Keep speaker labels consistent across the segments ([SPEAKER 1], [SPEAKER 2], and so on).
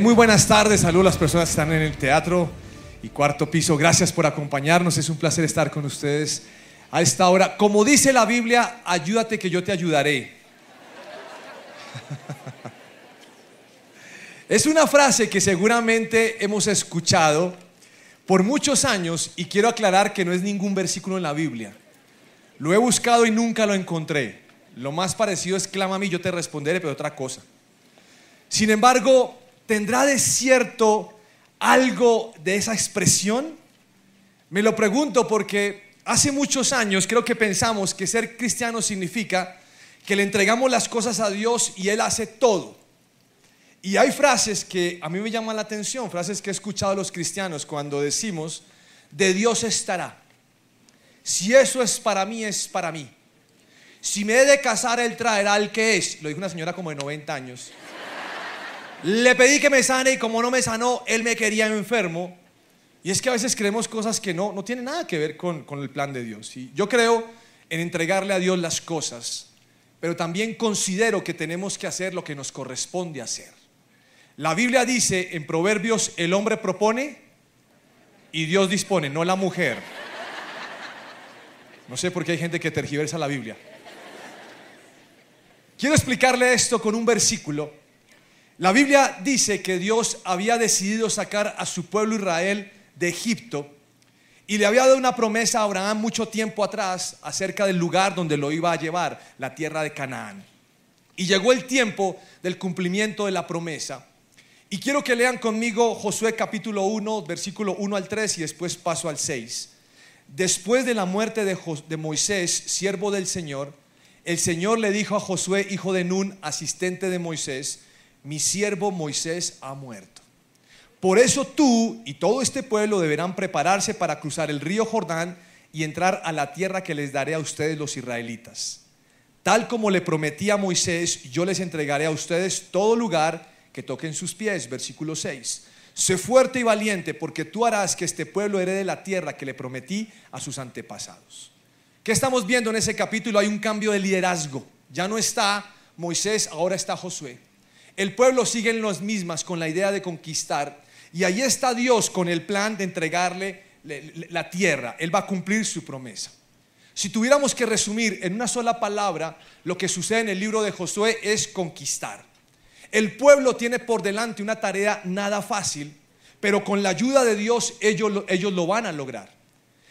[SPEAKER 1] Muy buenas tardes, saludos a las personas que están en el teatro y cuarto piso. Gracias por acompañarnos, es un placer estar con ustedes a esta hora. Como dice la Biblia, ayúdate que yo te ayudaré. Es una frase que seguramente hemos escuchado por muchos años y quiero aclarar que no es ningún versículo en la Biblia. Lo he buscado y nunca lo encontré. Lo más parecido es clama a mí, yo te responderé, pero otra cosa. Sin embargo, ¿tendrá de cierto algo de esa expresión? Me lo pregunto porque hace muchos años creo que pensamos que ser cristiano significa que le entregamos las cosas a Dios y Él hace todo. Y hay frases que a mí me llaman la atención, frases que he escuchado a los cristianos cuando decimos, de Dios estará. Si eso es para mí, es para mí. Si me he de casar, Él traerá el que es. Lo dijo una señora como de 90 años. Le pedí que me sane y como no me sanó, él me quería enfermo. Y es que a veces creemos cosas que no, no tienen nada que ver con, con el plan de Dios. Y yo creo en entregarle a Dios las cosas, pero también considero que tenemos que hacer lo que nos corresponde hacer. La Biblia dice en Proverbios, el hombre propone y Dios dispone, no la mujer. No sé por qué hay gente que tergiversa la Biblia. Quiero explicarle esto con un versículo la Biblia dice que Dios había decidido sacar a su pueblo Israel de Egipto y le había dado una promesa a Abraham mucho tiempo atrás acerca del lugar donde lo iba a llevar, la tierra de Canaán. Y llegó el tiempo del cumplimiento de la promesa. Y quiero que lean conmigo Josué capítulo 1, versículo 1 al 3 y después paso al 6. Después de la muerte de, de Moisés, siervo del Señor, el Señor le dijo a Josué, hijo de Nun, asistente de Moisés, mi siervo Moisés ha muerto. Por eso tú y todo este pueblo deberán prepararse para cruzar el río Jordán y entrar a la tierra que les daré a ustedes los israelitas. Tal como le prometí a Moisés, yo les entregaré a ustedes todo lugar que toquen sus pies. Versículo 6. Sé fuerte y valiente porque tú harás que este pueblo herede la tierra que le prometí a sus antepasados. ¿Qué estamos viendo en ese capítulo? Hay un cambio de liderazgo. Ya no está Moisés, ahora está Josué. El pueblo sigue en las mismas con la idea de conquistar. Y ahí está Dios con el plan de entregarle la tierra. Él va a cumplir su promesa. Si tuviéramos que resumir en una sola palabra lo que sucede en el libro de Josué es conquistar. El pueblo tiene por delante una tarea nada fácil, pero con la ayuda de Dios ellos, ellos lo van a lograr.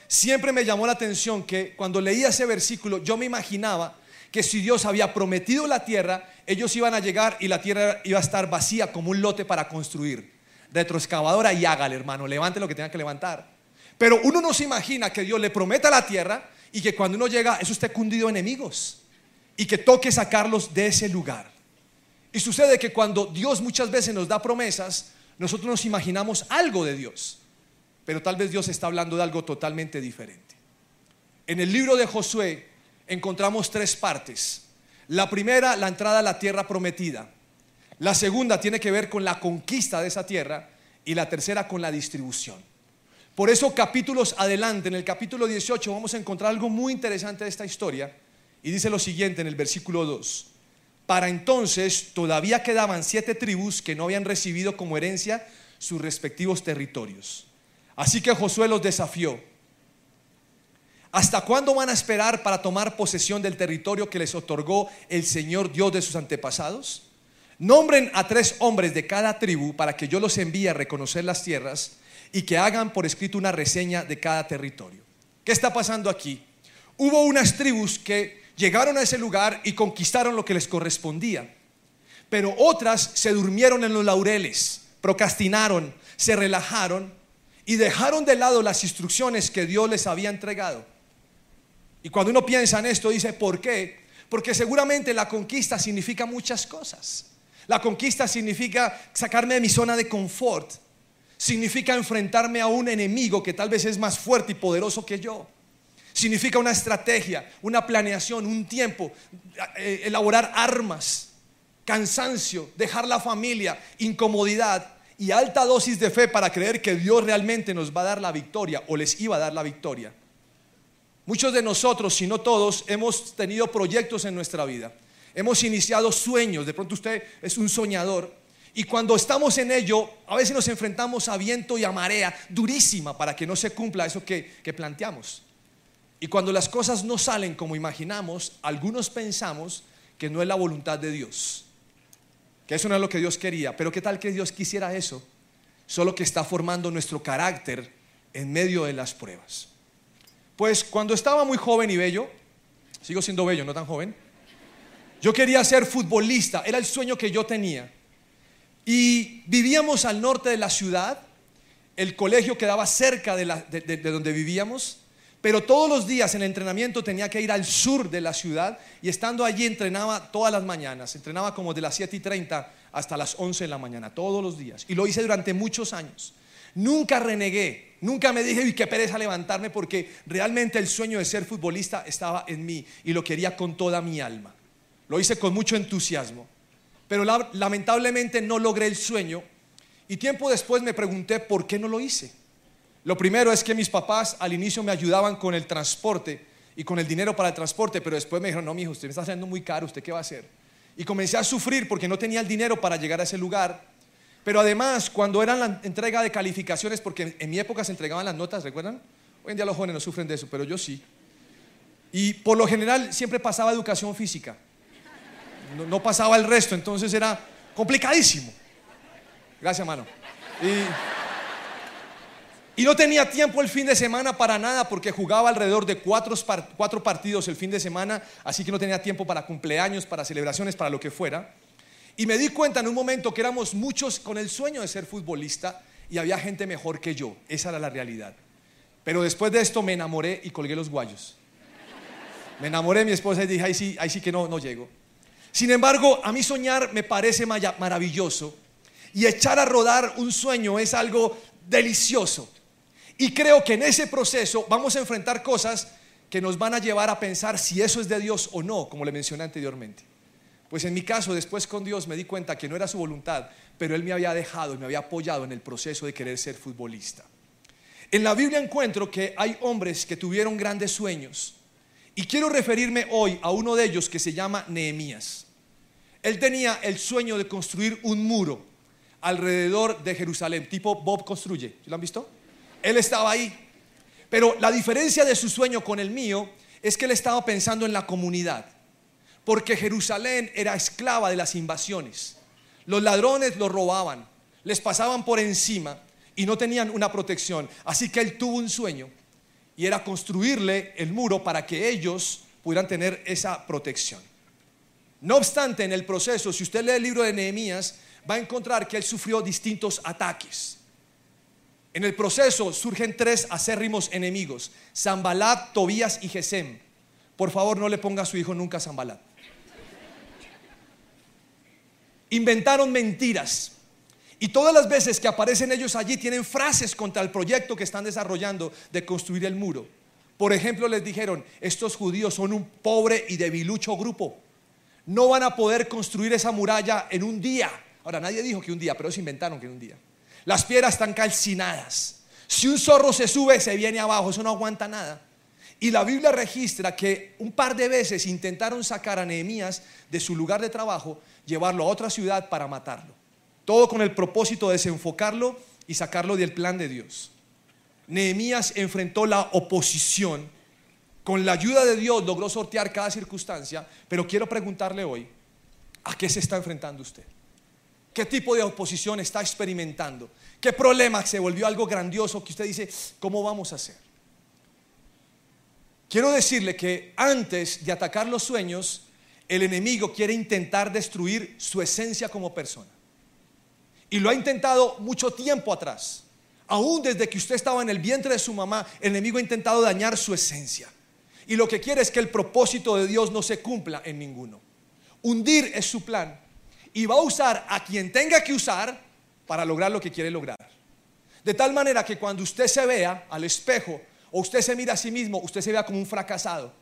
[SPEAKER 1] Siempre me llamó la atención que cuando leía ese versículo yo me imaginaba que si Dios había prometido la tierra, ellos iban a llegar y la tierra iba a estar vacía como un lote para construir. Retroexcavadora y hágale, hermano, levante lo que tenga que levantar. Pero uno no se imagina que Dios le prometa la tierra y que cuando uno llega, eso esté cundido enemigos y que toque sacarlos de ese lugar. Y sucede que cuando Dios muchas veces nos da promesas, nosotros nos imaginamos algo de Dios, pero tal vez Dios está hablando de algo totalmente diferente. En el libro de Josué, encontramos tres partes. La primera, la entrada a la tierra prometida. La segunda tiene que ver con la conquista de esa tierra. Y la tercera con la distribución. Por eso capítulos adelante, en el capítulo 18, vamos a encontrar algo muy interesante de esta historia. Y dice lo siguiente en el versículo 2. Para entonces todavía quedaban siete tribus que no habían recibido como herencia sus respectivos territorios. Así que Josué los desafió ¿Hasta cuándo van a esperar para tomar posesión del territorio que les otorgó el Señor Dios de sus antepasados? Nombren a tres hombres de cada tribu para que yo los envíe a reconocer las tierras y que hagan por escrito una reseña de cada territorio. ¿Qué está pasando aquí? Hubo unas tribus que llegaron a ese lugar y conquistaron lo que les correspondía, pero otras se durmieron en los laureles, procrastinaron, se relajaron y dejaron de lado las instrucciones que Dios les había entregado. Y cuando uno piensa en esto, dice, ¿por qué? Porque seguramente la conquista significa muchas cosas. La conquista significa sacarme de mi zona de confort. Significa enfrentarme a un enemigo que tal vez es más fuerte y poderoso que yo. Significa una estrategia, una planeación, un tiempo, eh, elaborar armas, cansancio, dejar la familia, incomodidad y alta dosis de fe para creer que Dios realmente nos va a dar la victoria o les iba a dar la victoria. Muchos de nosotros, si no todos, hemos tenido proyectos en nuestra vida. Hemos iniciado sueños. De pronto usted es un soñador Y cuando estamos en ello, a veces nos enfrentamos a viento y a marea durísima para que no se cumpla eso que, que planteamos. Y cuando las cosas no salen como imaginamos, algunos pensamos que no es la voluntad de Dios, que eso no es lo que Dios quería. Pero ¿qué tal que Dios quisiera eso? Solo que está formando nuestro carácter en medio de las pruebas. Pues cuando estaba muy joven y bello, sigo siendo bello, no tan joven, yo quería ser futbolista, era el sueño que yo tenía. Y vivíamos al norte de la ciudad, el colegio quedaba cerca de, donde vivíamos, pero todos los días en el entrenamiento tenía que ir al sur de la ciudad y estando allí entrenaba todas las mañanas, entrenaba como de las 7 y 30 hasta las 11 de la mañana, todos los días. Y lo hice durante muchos años. Nunca renegué, nunca me dije, uy, qué pereza levantarme porque realmente el sueño de ser futbolista estaba en mí y lo quería con toda mi alma. Lo hice con mucho entusiasmo pero lamentablemente no logré el sueño y tiempo después me pregunté por qué no lo hice. Lo primero es que mis papás al inicio me ayudaban con el transporte y con el dinero para el transporte, pero después me dijeron, no, mi hijo, usted me está haciendo muy caro, ¿usted qué va a hacer? Y comencé a sufrir porque no tenía el dinero para llegar a ese lugar. Pero además, cuando era la entrega de calificaciones, porque en mi época se entregaban las notas, ¿recuerdan? Hoy en día los jóvenes no sufren de eso, pero yo sí. Y por lo general siempre pasaba educación física no, pasaba el resto, entonces era complicadísimo. Gracias, mano. Y, no tenía tiempo el fin de semana para nada porque jugaba alrededor de cuatro partidos el fin de semana, así que no tenía tiempo para cumpleaños, para celebraciones, para lo que fuera. Y me di cuenta en un momento que éramos muchos con el sueño de ser futbolista y había gente mejor que yo. Esa era la realidad. Pero después de esto me enamoré y colgué los guayos. Me enamoré de mi esposa y dije, ahí sí, ahí sí que no, no llego. Sin embargo, a mí soñar me parece maravilloso y echar a rodar un sueño es algo delicioso. Y creo que en ese proceso vamos a enfrentar cosas que nos van a llevar a pensar si eso es de Dios o no, como le mencioné anteriormente. Pues en mi caso, después con Dios me di cuenta que no era su voluntad, pero Él me había dejado y me había apoyado en el proceso de querer ser futbolista. En la Biblia encuentro que hay hombres que tuvieron grandes sueños. Y quiero referirme hoy a uno de ellos que se llama Nehemías. Él tenía el sueño de construir un muro alrededor de Jerusalén, tipo Bob construye. ¿Lo han visto? Él estaba ahí. Pero la diferencia de su sueño con el mío es que él estaba pensando en la comunidad. Porque Jerusalén era esclava de las invasiones. Los ladrones lo robaban, les pasaban por encima y no tenían una protección. Así que él tuvo un sueño y era construirle el muro para que ellos pudieran tener esa protección. No obstante, en el proceso, si usted lee el libro de Nehemías, va a encontrar que él sufrió distintos ataques. En el proceso surgen tres acérrimos enemigos, Zambalat, Tobías y Gesem. Por favor, no le ponga a su hijo nunca Zambalat. Inventaron mentiras. Y todas las veces que aparecen ellos allí tienen frases contra el proyecto que están desarrollando de construir el muro. Por ejemplo, les dijeron, estos judíos son un pobre y debilucho grupo no van a poder construir esa muralla en un día. Ahora, nadie dijo que un día, pero ellos inventaron que en un día. Las piedras están calcinadas. Si un zorro se sube, se viene abajo, eso no aguanta nada. Y la Biblia registra que un par de veces intentaron sacar a Nehemías de su lugar de trabajo, llevarlo a otra ciudad para matarlo. Todo con el propósito de desenfocarlo y sacarlo del plan de Dios. Nehemías enfrentó la oposición con la ayuda de Dios logró sortear cada circunstancia, pero quiero preguntarle hoy, ¿a qué se está enfrentando usted? ¿Qué tipo de oposición está experimentando? ¿Qué problema se volvió algo grandioso que usted dice, ¿cómo vamos a hacer? Quiero decirle que antes de atacar los sueños, el enemigo quiere intentar destruir su esencia como persona. Y lo ha intentado mucho tiempo atrás. Aún desde que usted estaba en el vientre de su mamá, el enemigo ha intentado dañar su esencia. Y lo que quiere es que el propósito de Dios no se cumpla en ninguno. Hundir es su plan. Y va a usar a quien tenga que usar para lograr lo que quiere lograr. De tal manera que cuando usted se vea al espejo o usted se mira a sí mismo, usted se vea como un fracasado.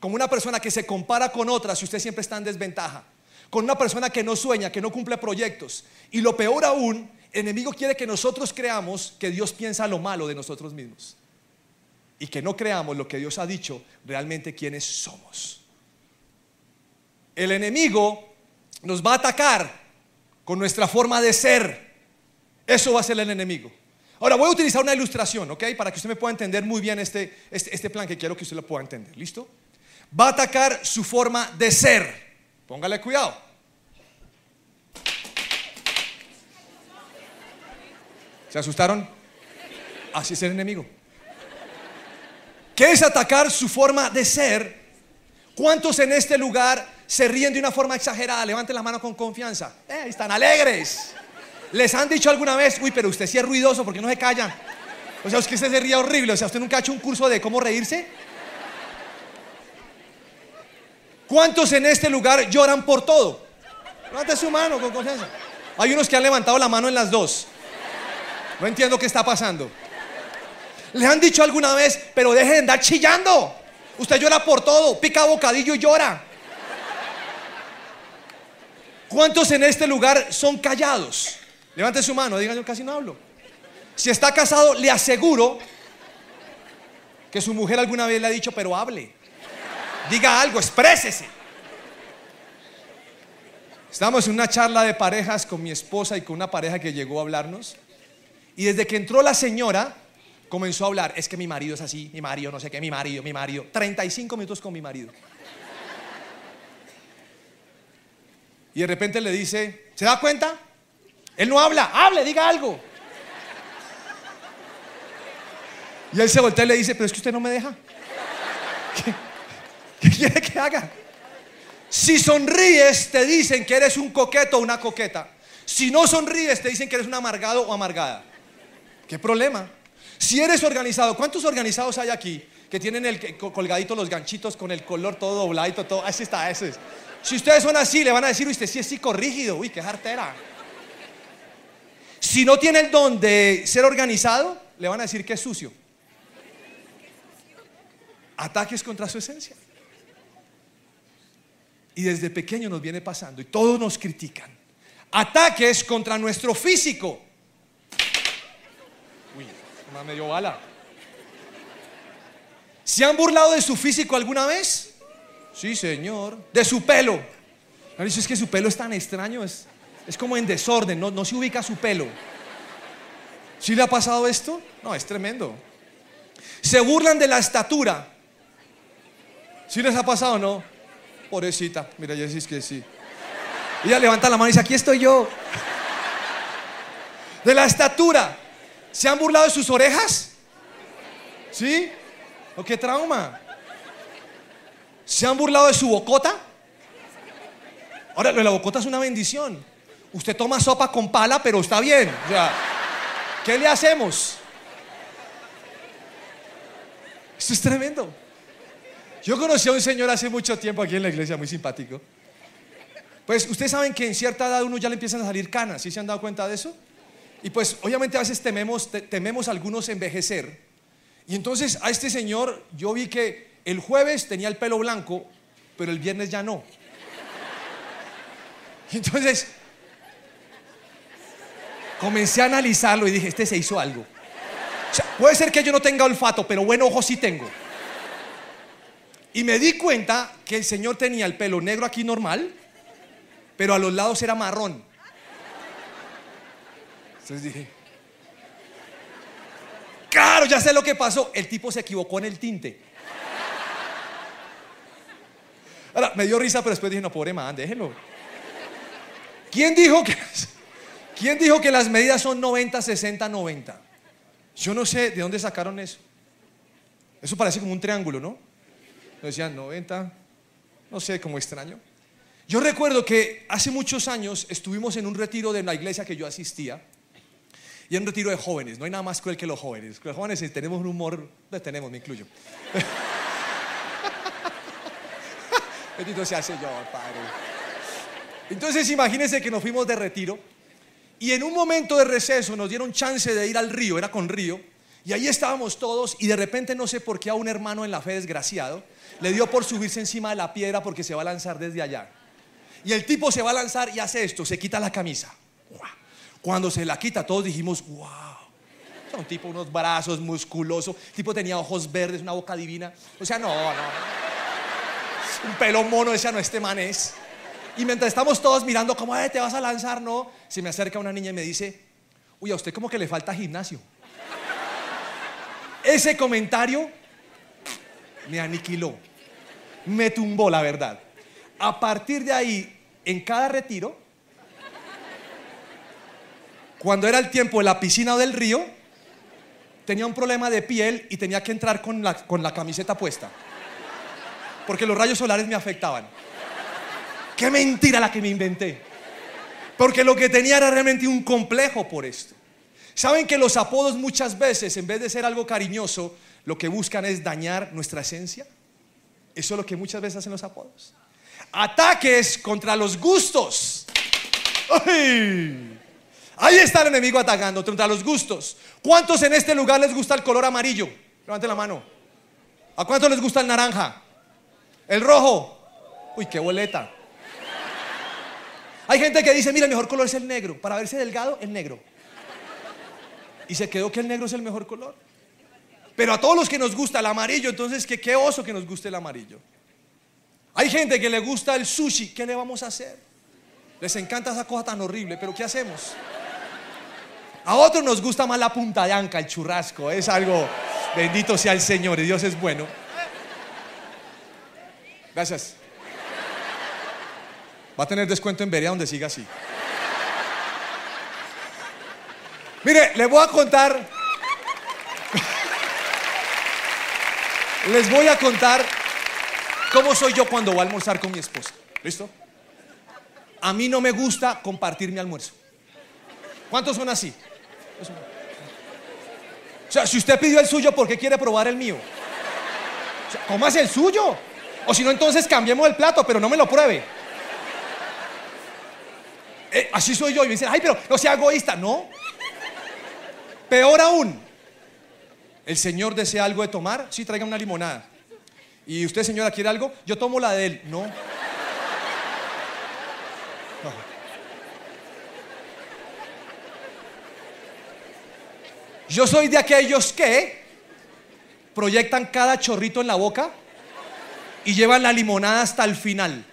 [SPEAKER 1] Como una persona que se compara con otras y usted siempre está en desventaja. Con una persona que no sueña, que no cumple proyectos. Y lo peor aún, el enemigo quiere que nosotros creamos que Dios piensa lo malo de nosotros mismos y que no creamos lo que Dios ha dicho realmente quiénes somos. El enemigo nos va a atacar con nuestra forma de ser. Eso va a ser el enemigo. Ahora voy a utilizar una ilustración, ¿ok? Para que usted me pueda entender muy bien este, este, este plan que quiero que usted lo pueda entender. ¿Listo? Va a atacar su forma de ser. Póngale cuidado. ¿Se asustaron? Así es el enemigo. ¿Qué es atacar su forma de ser? ¿Cuántos en este lugar se ríen de una forma exagerada, levanten la mano con confianza. Eh, están alegres. ¿Les han dicho alguna vez, uy, pero usted sí es ruidoso, ¿por qué no se callan? O sea, es que usted se ría horrible. O sea, ¿usted nunca ha hecho un curso de cómo reírse? ¿Cuántos en este lugar lloran por todo? Levante su mano con confianza. Hay unos que han levantado la mano en las dos. No entiendo qué está pasando. ¿Les han dicho alguna vez, pero deje de andar chillando? Usted llora por todo, pica bocadillo y llora. ¿Cuántos en este lugar son callados? Levante su mano, digan yo casi no hablo. Si está casado, le aseguro que su mujer alguna vez le ha dicho, pero hable. Diga algo, exprésese. Estamos en una charla de parejas con mi esposa y con una pareja que llegó a hablarnos. Y desde que entró la señora, comenzó a hablar. Es que mi marido es así, mi marido, no sé qué, mi marido, mi marido. 35 minutos con mi marido. Y de repente le dice, ¿se da cuenta? Él no habla, hable, diga algo. Y él se voltea y le dice, pero es que usted no me deja. ¿Qué, quiere que haga? Si sonríes, te dicen que eres un coqueto o una coqueta. Si no sonríes, te dicen que eres un amargado o amargada. ¿Qué problema? Si eres organizado, ¿cuántos organizados hay aquí que tienen el colgadito los ganchitos con el color todo dobladito, todo? Así está, ese es. Si ustedes son así, le van a decir, usted sí es psicorrígido, uy, qué jartera. Si no tiene el don de ser organizado, le van a decir que es sucio. Ataques contra su esencia. Y desde pequeño nos viene pasando y todos nos critican. Ataques contra nuestro físico. Uy, más me dio bala. ¿Se han burlado de su físico alguna vez? Sí, señor. De su pelo. Dice, es que su pelo es tan extraño, es, es como en desorden, no, se ubica su pelo. ¿Sí le ha pasado esto? No, es tremendo. Se burlan de la estatura. ¿Sí les ha pasado no? Pobrecita. Mira, ya decís que sí. Ella levanta la mano y dice, aquí estoy yo. De la estatura. ¿Se han burlado de sus orejas? ¿Sí? ¿O qué trauma? ¿Se han burlado de su bocota? Ahora, lo de la bocota es una bendición. Usted toma sopa con pala, pero está bien. ¿qué le hacemos? Esto es tremendo. Yo conocí a un señor hace mucho tiempo aquí en la iglesia, muy simpático. Pues ustedes saben que en cierta edad uno ya le empiezan a salir canas, ¿sí se han dado cuenta de eso? Y pues obviamente a veces tememos, tememos algunos envejecer. Y entonces a este señor yo vi que el jueves tenía el pelo blanco, pero el viernes ya no. Entonces, comencé a analizarlo y dije, este se hizo algo. puede ser que yo no tenga olfato, pero buen ojo sí tengo. Y me di cuenta que el señor tenía el pelo negro aquí normal, pero a los lados era marrón. Entonces dije, claro, ya sé lo que pasó. El tipo se equivocó en el tinte. Me dio risa, pero después dije, no, pobre man, déjenlo. ¿Quién dijo que, ¿Quién dijo que las medidas son 90, 60, 90? Yo no sé de dónde sacaron eso. Eso parece como un triángulo, ¿no? Decían 90, no sé, como extraño. Yo recuerdo que hace muchos años estuvimos en un retiro de la iglesia que yo asistía. Y en un retiro de jóvenes. No hay nada más cruel que los jóvenes. Los jóvenes tenemos un humor, tenemos, me incluyo. Bendito sea Señor, Padre. Entonces imagínense que nos fuimos de retiro y en un momento de receso nos dieron chance de ir al río, era con río, y ahí estábamos todos y de repente no sé por qué a un hermano en la fe desgraciado le dio por subirse encima de la piedra porque se va a lanzar desde allá. Y el tipo se va a lanzar y hace esto, se quita la camisa. Cuando se la quita todos dijimos, wow. Un tipo, unos brazos musculosos, el tipo tenía ojos verdes, una boca divina. O sea, no, no un pelo mono, ese no este man es. Y mientras estamos todos mirando cómo te vas a lanzar, no, se me acerca una niña y me dice, uy, a usted como que le falta gimnasio. Ese comentario me aniquiló, me tumbó la verdad. A partir de ahí, en cada retiro, cuando era el tiempo de la piscina o del río, tenía un problema de piel y tenía que entrar con la, con la camiseta puesta. Porque los rayos solares me afectaban. Qué mentira la que me inventé. Porque lo que tenía era realmente un complejo por esto. ¿Saben que los apodos muchas veces, en vez de ser algo cariñoso, lo que buscan es dañar nuestra esencia? Eso es lo que muchas veces hacen los apodos. Ataques contra los gustos. Ahí está el enemigo atacando contra los gustos. ¿Cuántos en este lugar les gusta el color amarillo? Levanten la mano. ¿A cuántos les gusta el naranja? ¿El rojo? Uy, qué boleta. Hay gente que dice, mira, el mejor color es el negro. Para verse delgado, el negro. Y se quedó que el negro es el mejor color. Pero a todos los que nos gusta el amarillo, entonces, ¿qué, qué oso que nos guste el amarillo? Hay gente que le gusta el sushi, ¿qué le vamos a hacer? Les encanta esa cosa tan horrible, pero ¿qué hacemos? A otros nos gusta más la punta de anca, el churrasco. Es algo, bendito sea el Señor y Dios es bueno. Gracias. Va a tener descuento en Berea donde siga así. Mire, les voy a contar. les voy a contar cómo soy yo cuando voy a almorzar con mi esposa. ¿Listo? A mí no me gusta compartir mi almuerzo. ¿Cuántos son así? O sea, si usted pidió el suyo, ¿por qué quiere probar el mío? ¿Cómo hace el suyo? O si no, entonces cambiemos el plato, pero no me lo pruebe. Eh, así soy yo. Y me dicen, ay, pero no sea egoísta. No. Peor aún, el Señor desea algo de tomar. Sí, traiga una limonada. ¿Y usted, señora, quiere algo? Yo tomo la de él. No. Yo soy de aquellos que proyectan cada chorrito en la boca y llevan la limonada hasta el final.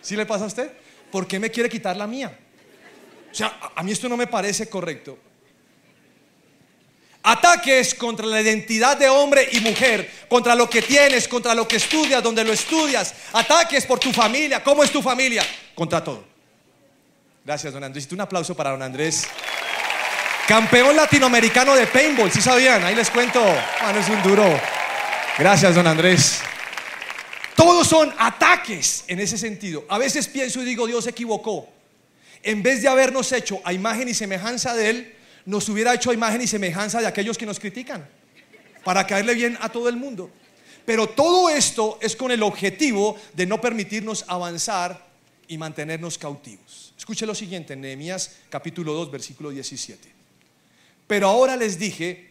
[SPEAKER 1] ¿Sí le pasa a usted? ¿Por qué me quiere quitar la mía? O sea, a mí esto no me parece correcto. Ataques contra la identidad de hombre y mujer, contra lo que tienes, contra lo que estudias, donde lo estudias. Ataques por tu familia. ¿Cómo es tu familia? Contra todo. Gracias, don Andrés. Un aplauso para don Andrés. Campeón latinoamericano de paintball, si sabían? Ahí les cuento. Ah, no es un duro. Gracias, don Andrés. Todos son ataques en ese sentido. A veces pienso y digo, Dios se equivocó. En vez de habernos hecho a imagen y semejanza de Él, nos hubiera hecho a imagen y semejanza de aquellos que nos critican, para caerle bien a todo el mundo. Pero todo esto es con el objetivo de no permitirnos avanzar y mantenernos cautivos. Escuche lo siguiente en Nehemías capítulo 2, versículo 17. Pero ahora les dije,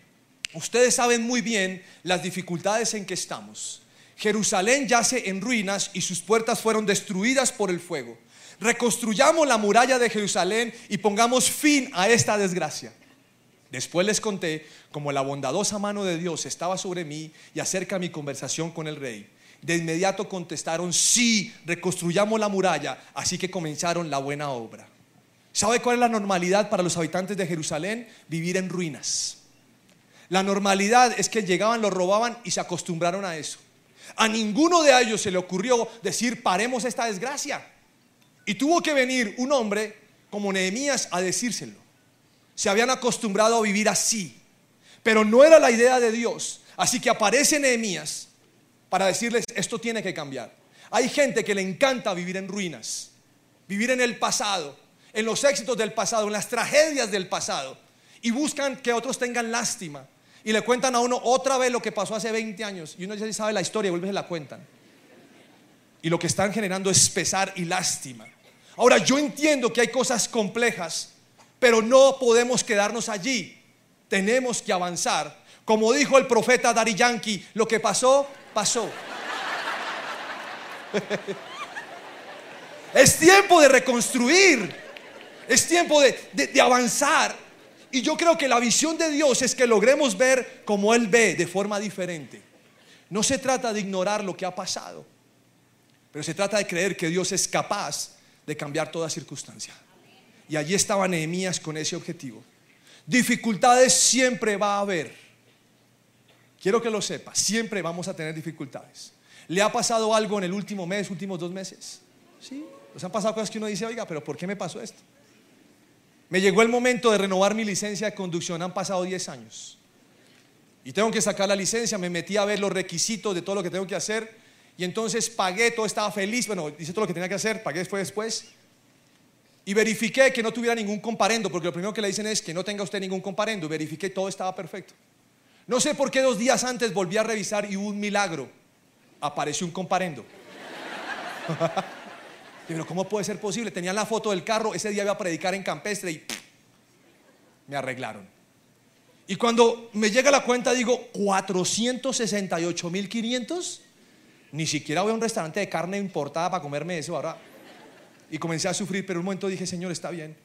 [SPEAKER 1] ustedes saben muy bien las dificultades en que estamos. Jerusalén yace en ruinas y sus puertas fueron destruidas por el fuego. Reconstruyamos la muralla de Jerusalén y pongamos fin a esta desgracia. Después les conté cómo la bondadosa mano de Dios estaba sobre mí y acerca mi conversación con el rey. De inmediato contestaron, sí, reconstruyamos la muralla. Así que comenzaron la buena obra. ¿Sabe cuál es la normalidad para los habitantes de Jerusalén? Vivir en ruinas. La normalidad es que llegaban, lo robaban y se acostumbraron a eso. A ninguno de ellos se le ocurrió decir, paremos esta desgracia. Y tuvo que venir un hombre como Nehemías a decírselo. Se habían acostumbrado a vivir así. Pero no era la idea de Dios. Así que aparece Nehemías para decirles, esto tiene que cambiar. Hay gente que le encanta vivir en ruinas, vivir en el pasado, en los éxitos del pasado, en las tragedias del pasado, y buscan que otros tengan lástima. Y le cuentan a uno otra vez lo que pasó hace 20 años. Y uno ya sabe la historia vuelve y la cuentan. Y lo que están generando es pesar y lástima. Ahora, yo entiendo que hay cosas complejas, pero no podemos quedarnos allí. Tenemos que avanzar. Como dijo el profeta Dari Yankee, lo que pasó, pasó. es tiempo de reconstruir. Es tiempo de, avanzar. Y yo creo que la visión de Dios es que logremos ver como Él ve, de forma diferente. No se trata de ignorar lo que ha pasado. Pero se trata de creer que Dios es capaz de cambiar toda circunstancia. Y allí estaba Nehemías con ese objetivo. Dificultades siempre va a haber. Quiero que lo sepa, siempre vamos a tener dificultades. ¿Le ha pasado algo en el último mes, últimos dos meses? Sí. ¿Nos han pasado cosas que uno dice, oiga, pero ¿por qué me pasó esto? Me llegó el momento de renovar mi licencia de conducción, han pasado 10 años. Y tengo que sacar la licencia, me metí a ver los requisitos de todo lo que tengo que hacer. Y entonces pagué, todo estaba feliz, bueno, hice todo lo que tenía que hacer, pagué después después. Y verifiqué que no tuviera ningún comparendo, porque lo primero que le dicen es que no tenga usted ningún comparendo. Verifiqué todo estaba perfecto. No sé por qué dos días antes volví a revisar y hubo un milagro. Apareció un comparendo. Pero ¿cómo puede ser posible? Tenía la foto del carro, ese día iba a predicar en Campestre y me arreglaron. Y cuando me llega la cuenta digo, 468.500. Ni siquiera voy a un restaurante de carne importada para comerme eso ahora. Y comencé a sufrir, pero un momento dije, Señor, está bien.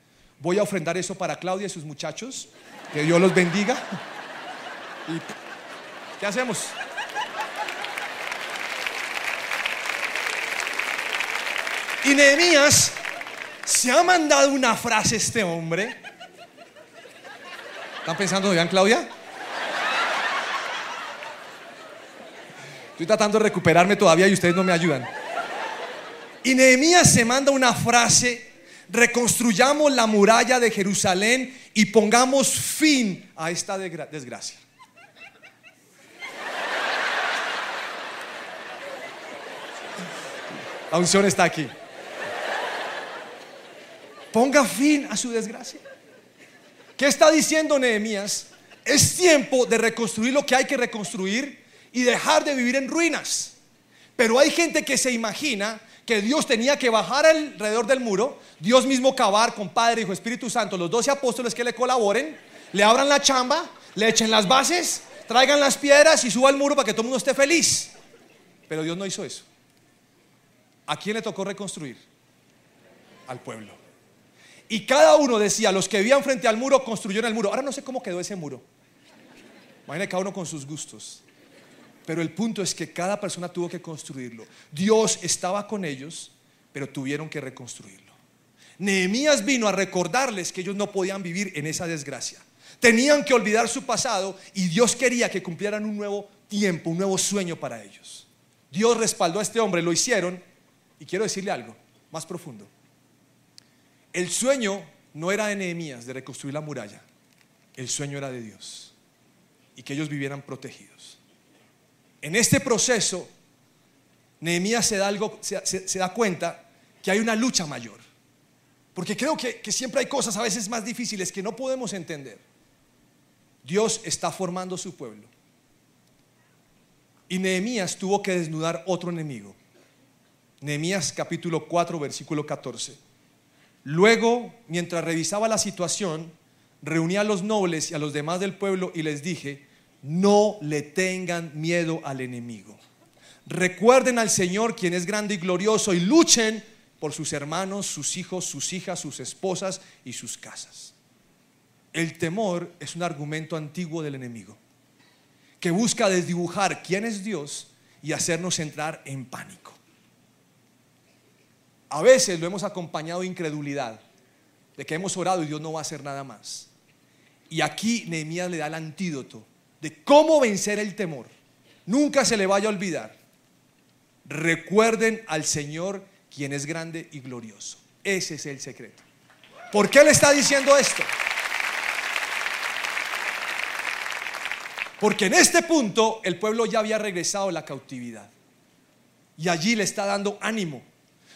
[SPEAKER 1] Voy a ofrendar eso para Claudia y sus muchachos. Que Dios los bendiga. ¿Y qué hacemos? Y Nehemías se ha mandado una frase este hombre. ¿Están pensando, vean Claudia? Estoy tratando de recuperarme todavía y ustedes no me ayudan. Y Nehemías se manda una frase, reconstruyamos la muralla de Jerusalén y pongamos fin a esta desgracia. La unción está aquí ponga fin a su desgracia. ¿Qué está diciendo Nehemías? Es tiempo de reconstruir lo que hay que reconstruir y dejar de vivir en ruinas. Pero hay gente que se imagina que Dios tenía que bajar alrededor del muro, Dios mismo cavar con Padre, Hijo, Espíritu Santo, los doce apóstoles que le colaboren, le abran la chamba, le echen las bases, traigan las piedras y suba al muro para que todo el mundo esté feliz. Pero Dios no hizo eso. ¿A quién le tocó reconstruir? Al pueblo. Y cada uno decía, los que vivían frente al muro construyeron el muro. Ahora no sé cómo quedó ese muro. Imagínate cada uno con sus gustos. Pero el punto es que cada persona tuvo que construirlo. Dios estaba con ellos, pero tuvieron que reconstruirlo. Nehemías vino a recordarles que ellos no podían vivir en esa desgracia. Tenían que olvidar su pasado y Dios quería que cumplieran un nuevo tiempo, un nuevo sueño para ellos. Dios respaldó a este hombre, lo hicieron. Y quiero decirle algo más profundo. El sueño no era de Nehemías de reconstruir la muralla, el sueño era de Dios y que ellos vivieran protegidos. En este proceso, Nehemías se da, cuenta que hay una lucha mayor. Porque creo que, que siempre hay cosas a veces más difíciles que no podemos entender. Dios está formando su pueblo. Y Nehemías tuvo que desnudar otro enemigo. Nehemías capítulo 4, versículo 14. Luego, mientras revisaba la situación, reuní a los nobles y a los demás del pueblo y les dije, no le tengan miedo al enemigo. Recuerden al Señor quien es grande y glorioso y luchen por sus hermanos, sus hijos, sus hijas, sus esposas y sus casas. El temor es un argumento antiguo del enemigo que busca desdibujar quién es Dios y hacernos entrar en pánico. A veces lo hemos acompañado de incredulidad, de que hemos orado y Dios no va a hacer nada más. Y aquí Nehemías le da el antídoto de cómo vencer el temor. Nunca se le vaya a olvidar. Recuerden al Señor quien es grande y glorioso. Ese es el secreto. ¿Por qué le está diciendo esto? Porque en este punto el pueblo ya había regresado a la cautividad. Y allí le está dando ánimo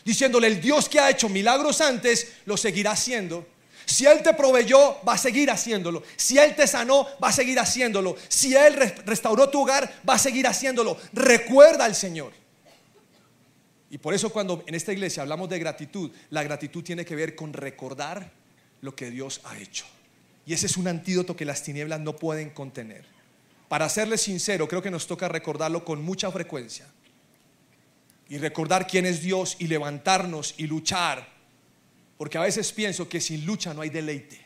[SPEAKER 1] diciéndole, el Dios que ha hecho milagros antes, lo seguirá haciendo. Si Él te proveyó, va a seguir haciéndolo. Si Él te sanó, va a seguir haciéndolo. Si Él restauró tu hogar, va a seguir haciéndolo. Recuerda al Señor. Y por eso cuando en esta iglesia hablamos de gratitud, la gratitud tiene que ver con recordar lo que Dios ha hecho. Y ese es un antídoto que las tinieblas no pueden contener. Para serles sincero, creo que nos toca recordarlo con mucha frecuencia y recordar quién es Dios y levantarnos y luchar. Porque a veces pienso que sin lucha no hay deleite,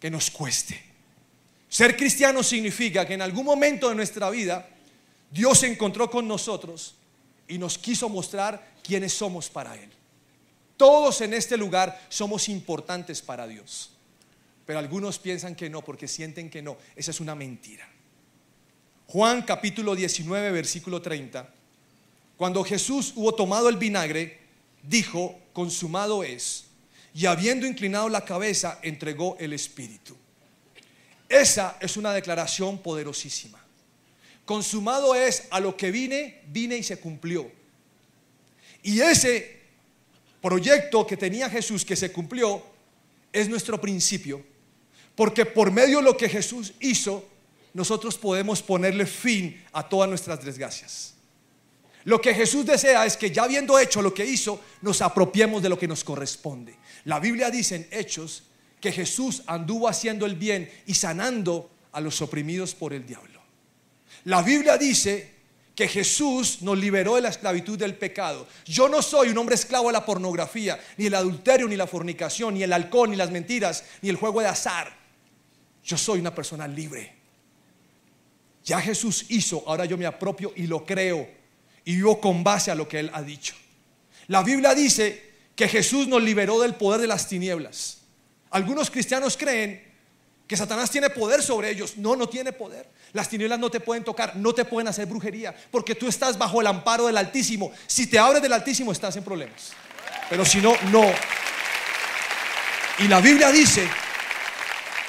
[SPEAKER 1] que nos cueste. Ser cristiano significa que en algún momento de nuestra vida Dios se encontró con nosotros y nos quiso mostrar quiénes somos para Él. Todos en este lugar somos importantes para Dios. Pero algunos piensan que no porque sienten que no. Esa es una mentira. Juan capítulo 19, versículo 30. Cuando Jesús hubo tomado el vinagre, dijo, consumado es. Y habiendo inclinado la cabeza, entregó el Espíritu. Esa es una declaración poderosísima. Consumado es a lo que vine, vine y se cumplió. Y ese proyecto que tenía Jesús que se cumplió es nuestro principio. Porque por medio de lo que Jesús hizo, nosotros podemos ponerle fin a todas nuestras desgracias. Lo que Jesús desea es que ya habiendo hecho lo que hizo, nos apropiemos de lo que nos corresponde. La Biblia dice en Hechos que Jesús anduvo haciendo el bien y sanando a los oprimidos por el diablo. La Biblia dice que Jesús nos liberó de la esclavitud del pecado. Yo no soy un hombre esclavo de la pornografía, ni el adulterio, ni la fornicación, ni el alcohol, ni las mentiras, ni el juego de azar. Yo soy una persona libre. Ya Jesús hizo, ahora yo me apropio y lo creo y vivo con base a lo que Él ha dicho. La Biblia dice que Jesús nos liberó del poder de las tinieblas. Algunos cristianos creen que Satanás tiene poder sobre ellos. No, no tiene poder. Las tinieblas no te pueden tocar, no te pueden hacer brujería, porque tú estás bajo el amparo del Altísimo. Si te abres del Altísimo estás en problemas. Pero si no, no. Y la Biblia dice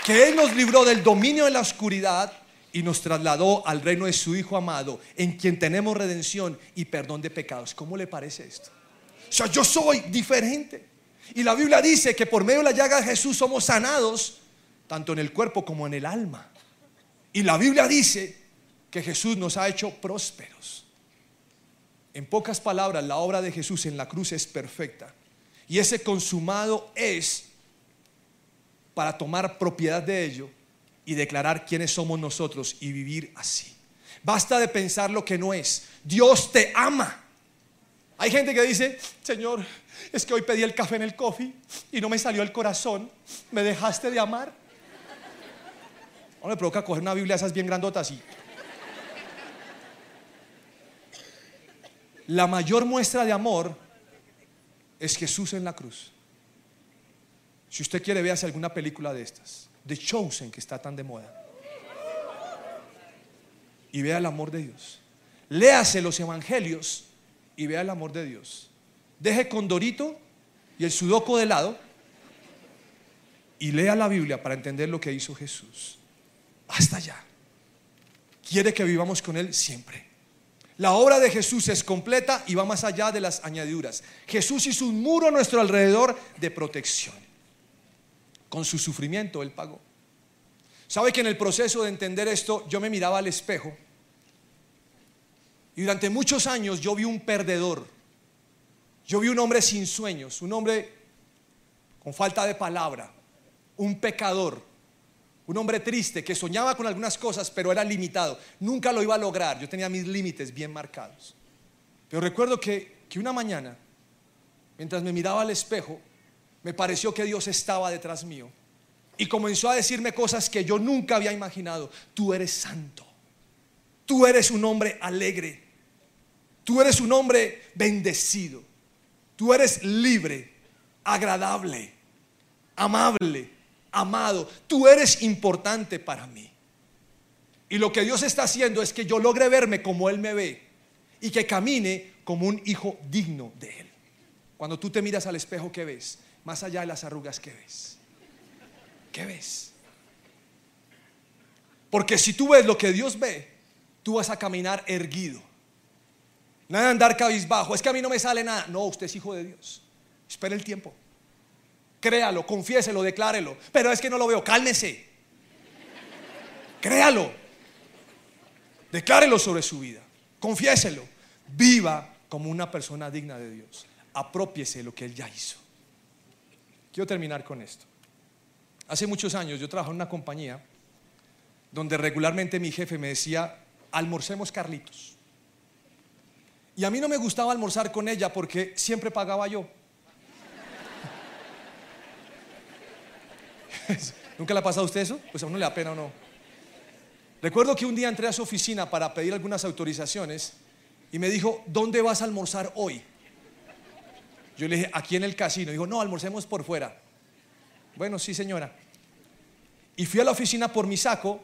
[SPEAKER 1] que Él nos libró del dominio de la oscuridad y nos trasladó al reino de su Hijo amado, en quien tenemos redención y perdón de pecados. ¿Cómo le parece esto? O sea, yo soy diferente. Y la Biblia dice que por medio de la llaga de Jesús somos sanados, tanto en el cuerpo como en el alma. Y la Biblia dice que Jesús nos ha hecho prósperos. En pocas palabras, la obra de Jesús en la cruz es perfecta. Y ese consumado es para tomar propiedad de ello y declarar quiénes somos nosotros y vivir así. Basta de pensar lo que no es. Dios te ama. Hay gente que dice, Señor, es que hoy pedí el café en el coffee y no me salió el corazón. ¿Me dejaste de amar? No me provoca coger una Biblia esas bien grandotas y... La mayor muestra de amor es Jesús en la cruz. Si usted quiere, véase alguna película de estas. The Chosen, que está tan de moda. Y vea el amor de Dios. Léase los evangelios y vea el amor de Dios. Deje Condorito y el sudoku de lado y lea la Biblia para entender lo que hizo Jesús. Hasta allá. Quiere que vivamos con Él siempre. La obra de Jesús es completa y va más allá de las añadiduras. Jesús hizo un muro a nuestro alrededor de protección. Con su sufrimiento Él pagó. ¿Sabe que en el proceso de entender esto yo me miraba al espejo? Y durante muchos años yo vi un perdedor. Yo vi un hombre sin sueños, un hombre con falta de palabra, un pecador, un hombre triste que soñaba con algunas cosas, pero era limitado. Nunca lo iba a lograr. Yo tenía mis límites bien marcados. Pero recuerdo que, que una mañana, mientras me miraba al espejo, me pareció que Dios estaba detrás mío y comenzó a decirme cosas que yo nunca había imaginado. Tú eres santo, tú eres un hombre alegre, tú eres un hombre bendecido, tú eres libre, agradable, amable, amado, tú eres importante para mí. Y lo que Dios está haciendo es que yo logre verme como Él me ve y que camine como un hijo digno de Él. Cuando tú te miras al espejo, ¿qué ves? Más allá de las arrugas que ves. ¿Qué ves? Porque si tú ves lo que Dios ve, tú vas a caminar erguido. Nada de andar cabizbajo. Es que a mí no me sale nada. No, usted es hijo de Dios. Espera el tiempo. Créalo, confiéselo, declárelo. Pero es que no lo veo. Cálmese. Créalo. Declárelo sobre su vida. Confiéselo. Viva como una persona digna de Dios. Apropiese lo que Él ya hizo. Quiero terminar con esto. Hace muchos años yo trabajaba en una compañía donde regularmente mi jefe me decía, almorcemos Carlitos. Y a mí no me gustaba almorzar con ella porque siempre pagaba yo. ¿Nunca le ha pasado a usted eso? Pues a uno le da pena o no. Recuerdo que un día entré a su oficina para pedir algunas autorizaciones y me dijo, ¿dónde vas a almorzar hoy? Yo le dije, aquí en el casino. Dijo, no, almorcemos por fuera. Bueno, sí, señora. Y fui a la oficina por mi saco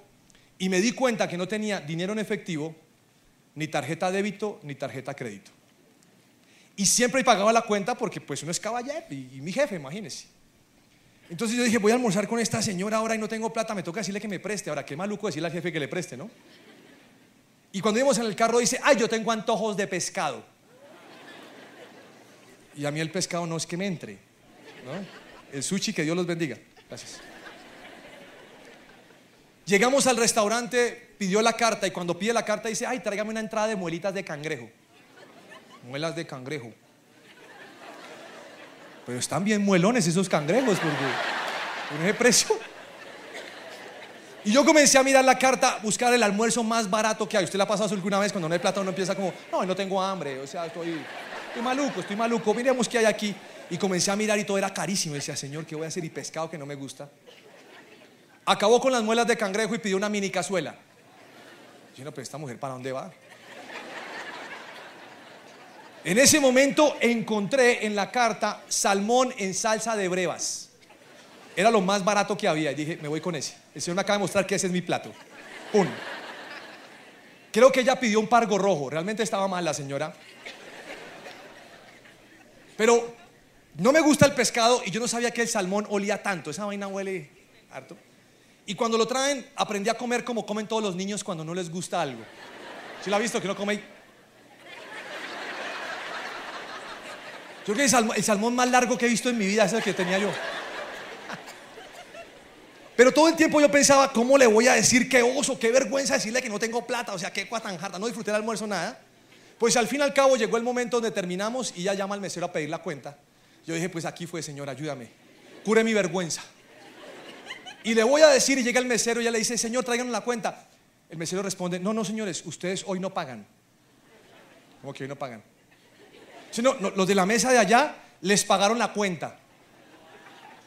[SPEAKER 1] y me di cuenta que no tenía dinero en efectivo, ni tarjeta débito, ni tarjeta crédito. Y siempre pagaba la cuenta porque pues uno es caballero y, mi jefe, imagínese. Entonces yo dije, voy a almorzar con esta señora ahora y no tengo plata, me toca decirle que me preste. Ahora, qué maluco decirle al jefe que le preste, ¿no? Y cuando íbamos en el carro dice, ay, yo tengo antojos de pescado. Y a mí el pescado no es que me entre. El sushi, que Dios los bendiga. Gracias. Llegamos al restaurante, pidió la carta y cuando pide la carta dice, ay, tráigame una entrada de muelitas de cangrejo. Muelas de cangrejo. Pero están bien muelones esos cangrejos porque con ese precio. Y yo comencé a mirar la carta, buscar el almuerzo más barato que hay. ¿Usted la ha pasado alguna vez cuando no hay plata uno empieza como, no, no tengo hambre, o sea, estoy, estoy maluco, estoy maluco, miremos qué hay aquí. Y comencé a mirar y todo era carísimo. Y decía, Señor, ¿qué voy a hacer? Y pescado que no me gusta. Acabó con las muelas de cangrejo y pidió una mini cazuela. Yo no, pero esta mujer, ¿para dónde va? En ese momento encontré en la carta salmón en salsa de brevas. Era lo más barato que había y dije, me voy con ese. El Señor me acaba de mostrar que ese es mi plato. Uno. Creo que ella pidió un pargo rojo. Realmente estaba mal la señora. Pero no me gusta el pescado y yo no sabía que el salmón olía tanto. Esa vaina huele harto. Y cuando lo traen, aprendí a comer como comen todos los niños cuando no les gusta algo. ¿Sí lo ha visto? Que no come. Yo creo que el salmón, más largo que he visto en mi vida es el que tenía yo. Pero todo el tiempo yo pensaba, ¿cómo le voy a decir qué oso, qué vergüenza decirle que no tengo plata? O sea, qué cuatanjarta, no disfruté el almuerzo, nada. Pues al fin y al cabo llegó el momento donde terminamos y ya llama al mesero a pedir la cuenta. Yo dije, pues aquí fue, señor, ayúdame. Cure mi vergüenza. Y le voy a decir, y llega el mesero y ya le dice, Señor, traigan la cuenta. El mesero responde, no, no, señores, ustedes hoy no pagan. ¿Cómo que hoy no pagan? Sino, los de la mesa de allá les pagaron la cuenta.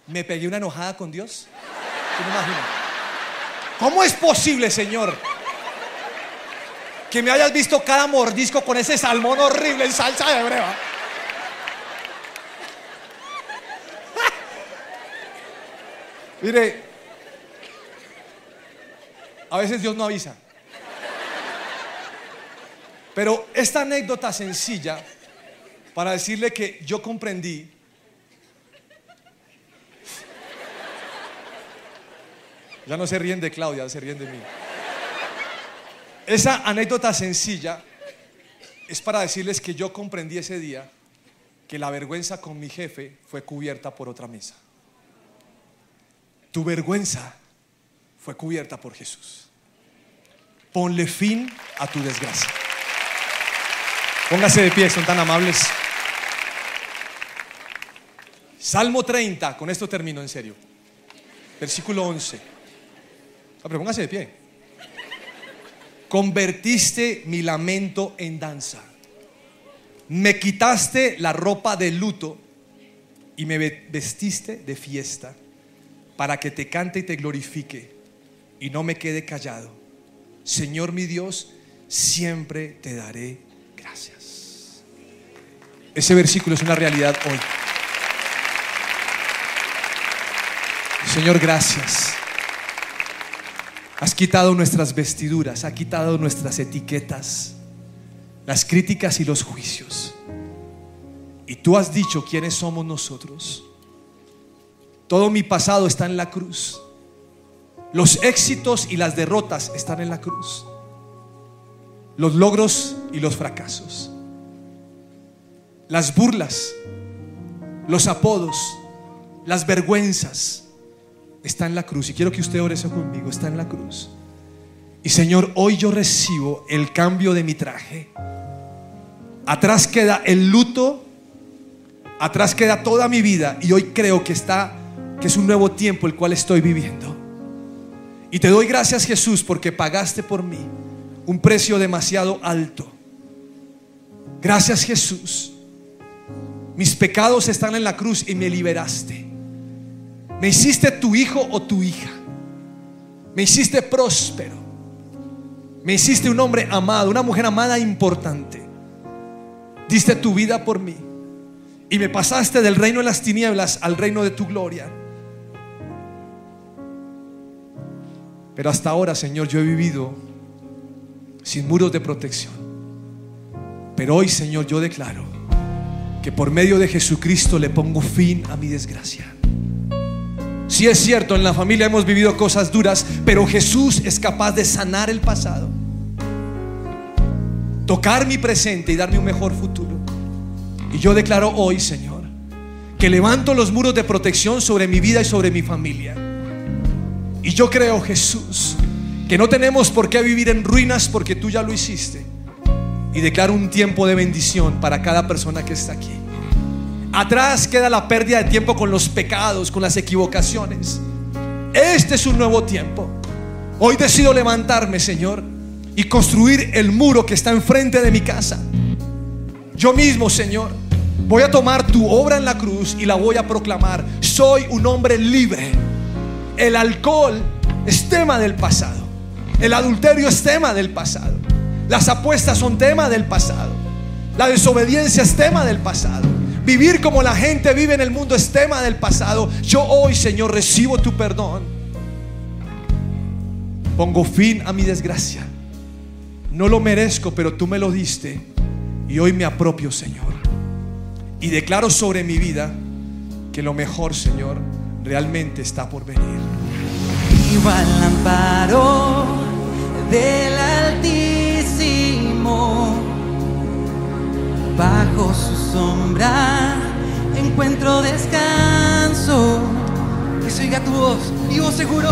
[SPEAKER 1] Me pegué una enojada con Dios. ¿Cómo es posible, Señor? Que me hayas visto cada mordisco con ese salmón horrible en salsa de breva. Mire, a veces Dios no avisa. Pero esta anécdota sencilla para decirle que yo comprendí Ya no se ríen de Claudia, se ríen de mí. Esa anécdota sencilla es para decirles que yo comprendí ese día que la vergüenza con mi jefe fue cubierta por otra mesa. Tu vergüenza fue cubierta por Jesús. Ponle fin a tu desgracia. Póngase de pie, son tan amables. Salmo 30, con esto termino en serio. Versículo 11. Ah, pero póngase de pie. Convertiste mi lamento en danza. Me quitaste la ropa de luto y me vestiste de fiesta para que te cante y te glorifique y no me quede callado. Señor mi Dios, siempre te daré gracias. Ese versículo es una realidad hoy. Señor, gracias. Has quitado nuestras vestiduras, has quitado nuestras etiquetas, las críticas y los juicios. Y tú has dicho quiénes somos nosotros. Todo mi pasado está en la cruz. Los éxitos y las derrotas están en la cruz. Los logros y los fracasos. Las burlas, los apodos, las vergüenzas están en la cruz. Y quiero que usted ore eso conmigo. Está en la cruz. Y Señor, hoy yo recibo el cambio de mi traje. Atrás queda el luto. Atrás queda toda mi vida. Y hoy creo que está que es un nuevo tiempo el cual estoy viviendo. Y te doy gracias Jesús porque pagaste por mí un precio demasiado alto. Gracias Jesús. Mis pecados están en la cruz y me liberaste. Me hiciste tu hijo o tu hija. Me hiciste próspero. Me hiciste un hombre amado, una mujer amada importante. diste tu vida por mí y me pasaste del reino de las tinieblas al reino de tu gloria. Pero hasta ahora, Señor, yo he vivido sin muros de protección. Pero hoy, Señor, yo declaro que por medio de Jesucristo le pongo fin a mi desgracia. Si es cierto, en la familia hemos vivido cosas duras, pero Jesús es capaz de sanar el pasado, tocar mi presente y darme un mejor futuro. Y yo declaro hoy, Señor, que levanto los muros de protección sobre mi vida y sobre mi familia. Y yo creo, Jesús, que no tenemos por qué vivir en ruinas porque tú ya lo hiciste. Y declaro un tiempo de bendición para cada persona que está aquí. Atrás queda la pérdida de tiempo con los pecados, con las equivocaciones. Este es un nuevo tiempo. Hoy decido levantarme, Señor, y construir el muro que está enfrente de mi casa. Yo mismo, Señor, voy a tomar tu obra en la cruz y la voy a proclamar. Soy un hombre libre. El alcohol es tema del pasado. El adulterio es tema del pasado. Las apuestas son tema del pasado. La desobediencia es tema del pasado. Vivir como la gente vive en el mundo es tema del pasado. Yo hoy, Señor, recibo tu perdón. Pongo fin a mi desgracia. No lo merezco, pero tú me lo diste. Y hoy me apropio, Señor. Y declaro sobre mi vida que lo mejor, Señor, realmente está por venir.
[SPEAKER 2] Viva el amparo del Altísimo bajo su sombra encuentro descanso. Que se tu voz, vivo seguro.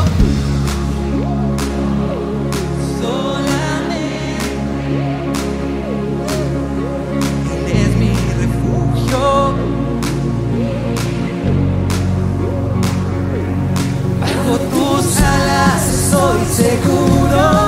[SPEAKER 2] Solamente Él es mi refugio. Bajo tus alas estoy seguro.